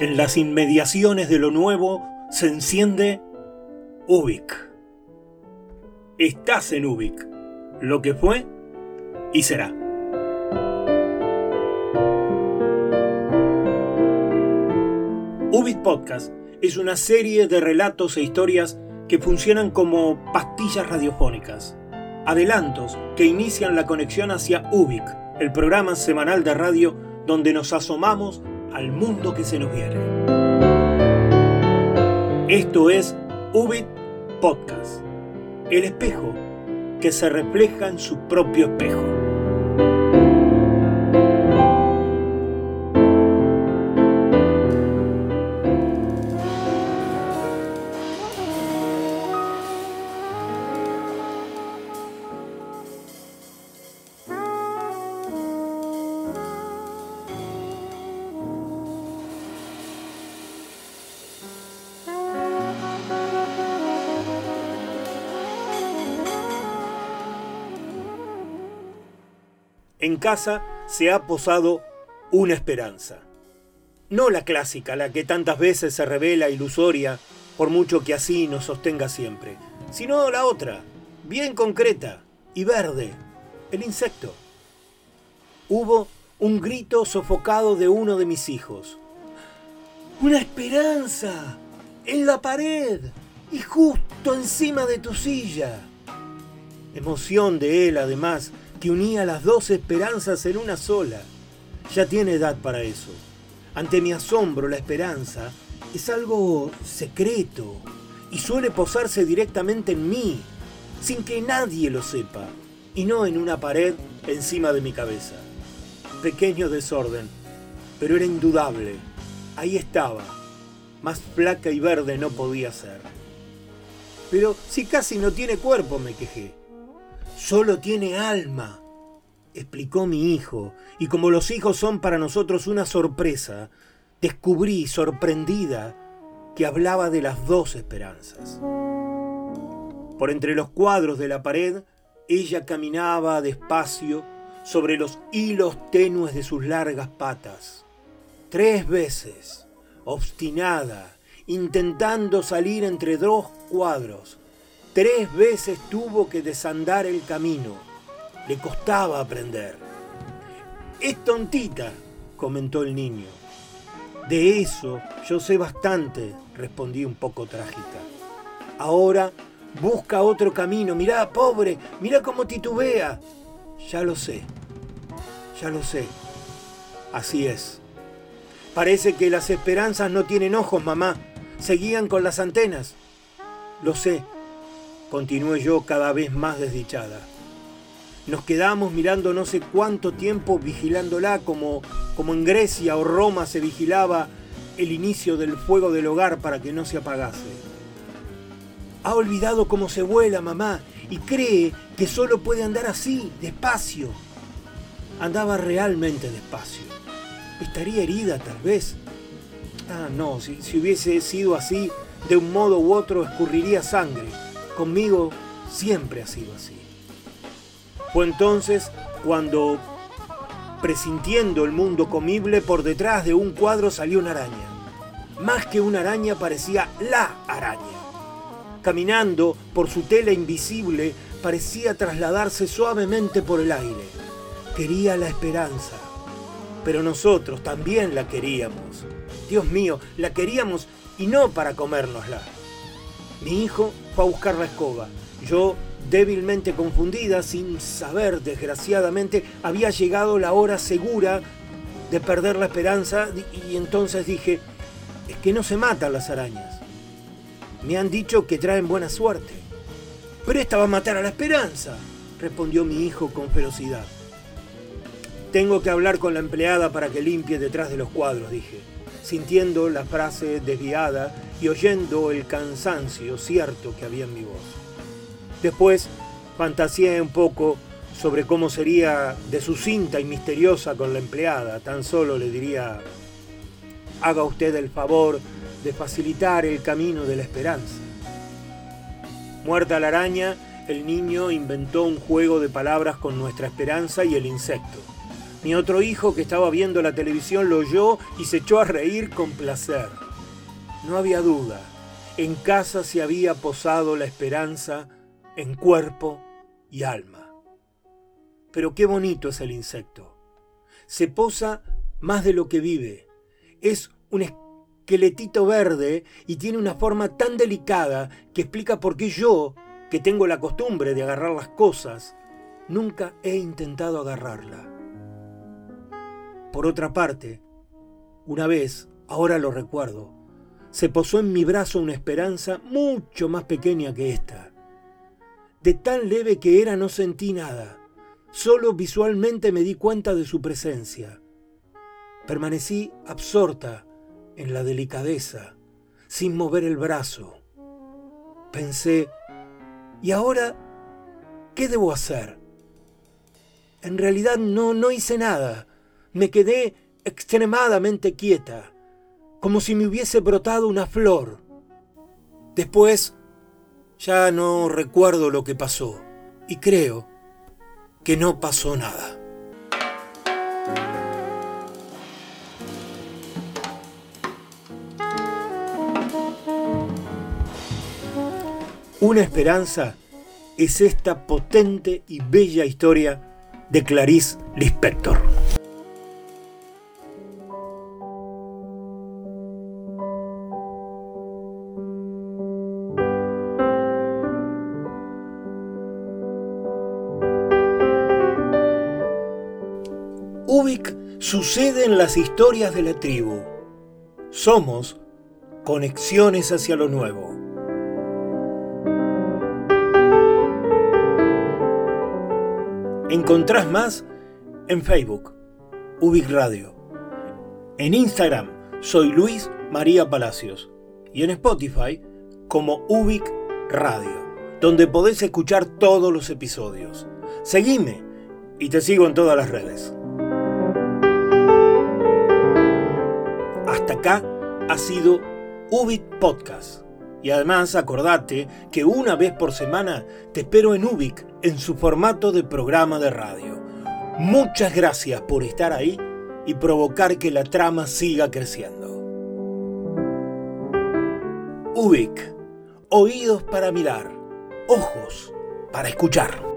En las inmediaciones de lo nuevo se enciende Ubik. Estás en Ubik, lo que fue y será. Ubik Podcast es una serie de relatos e historias que funcionan como pastillas radiofónicas, adelantos que inician la conexión hacia Ubik, el programa semanal de radio donde nos asomamos al mundo que se nos viene. Esto es Ubit Podcast, el espejo que se refleja en su propio espejo. En casa se ha posado una esperanza. No la clásica, la que tantas veces se revela ilusoria, por mucho que así nos sostenga siempre, sino la otra, bien concreta y verde, el insecto. Hubo un grito sofocado de uno de mis hijos. ¡Una esperanza! ¡En la pared! Y justo encima de tu silla. Emoción de él, además, que unía las dos esperanzas en una sola. Ya tiene edad para eso. Ante mi asombro, la esperanza es algo secreto y suele posarse directamente en mí, sin que nadie lo sepa, y no en una pared encima de mi cabeza. Pequeño desorden, pero era indudable. Ahí estaba. Más flaca y verde no podía ser. Pero si casi no tiene cuerpo, me quejé. Solo tiene alma, explicó mi hijo, y como los hijos son para nosotros una sorpresa, descubrí, sorprendida, que hablaba de las dos esperanzas. Por entre los cuadros de la pared, ella caminaba despacio sobre los hilos tenues de sus largas patas. Tres veces, obstinada, intentando salir entre dos cuadros, Tres veces tuvo que desandar el camino. Le costaba aprender. Es tontita, comentó el niño. De eso yo sé bastante, respondí un poco trágica. Ahora busca otro camino. Mirá, pobre, mirá cómo titubea. Ya lo sé, ya lo sé. Así es. Parece que las esperanzas no tienen ojos, mamá. Seguían con las antenas. Lo sé, continué yo cada vez más desdichada. Nos quedamos mirando no sé cuánto tiempo vigilándola como, como en Grecia o Roma se vigilaba el inicio del fuego del hogar para que no se apagase. Ha olvidado cómo se vuela, mamá, y cree que solo puede andar así, despacio. Andaba realmente despacio. Estaría herida tal vez. Ah, no, si, si hubiese sido así, de un modo u otro escurriría sangre Conmigo siempre ha sido así. Fue entonces cuando, presintiendo el mundo comible, por detrás de un cuadro salió una araña. Más que una araña parecía la araña. Caminando por su tela invisible, parecía trasladarse suavemente por el aire. Quería la esperanza. Pero nosotros también la queríamos. Dios mío, la queríamos y no para comérnosla. Mi hijo a buscar la escoba. Yo, débilmente confundida, sin saber, desgraciadamente, había llegado la hora segura de perder la esperanza y entonces dije, es que no se matan las arañas. Me han dicho que traen buena suerte. Pero esta va a matar a la esperanza, respondió mi hijo con ferocidad. Tengo que hablar con la empleada para que limpie detrás de los cuadros, dije sintiendo la frase desviada y oyendo el cansancio cierto que había en mi voz. Después fantaseé un poco sobre cómo sería de sucinta y misteriosa con la empleada. Tan solo le diría, haga usted el favor de facilitar el camino de la esperanza. Muerta la araña, el niño inventó un juego de palabras con nuestra esperanza y el insecto. Mi otro hijo que estaba viendo la televisión lo oyó y se echó a reír con placer. No había duda, en casa se había posado la esperanza en cuerpo y alma. Pero qué bonito es el insecto. Se posa más de lo que vive. Es un esqueletito verde y tiene una forma tan delicada que explica por qué yo, que tengo la costumbre de agarrar las cosas, nunca he intentado agarrarla. Por otra parte, una vez, ahora lo recuerdo, se posó en mi brazo una esperanza mucho más pequeña que esta. De tan leve que era no sentí nada, solo visualmente me di cuenta de su presencia. Permanecí absorta en la delicadeza, sin mover el brazo. Pensé, ¿y ahora qué debo hacer? En realidad no, no hice nada. Me quedé extremadamente quieta, como si me hubiese brotado una flor. Después ya no recuerdo lo que pasó y creo que no pasó nada. Una esperanza es esta potente y bella historia de Clarice Lispector. Ubik sucede en las historias de la tribu. Somos conexiones hacia lo nuevo. Encontrás más en Facebook, Ubic Radio. En Instagram soy Luis María Palacios y en Spotify como Ubic Radio, donde podés escuchar todos los episodios. Seguime y te sigo en todas las redes. Hasta acá ha sido Ubic Podcast. Y además acordate que una vez por semana te espero en Ubic en su formato de programa de radio. Muchas gracias por estar ahí y provocar que la trama siga creciendo. Ubic, oídos para mirar, ojos para escuchar.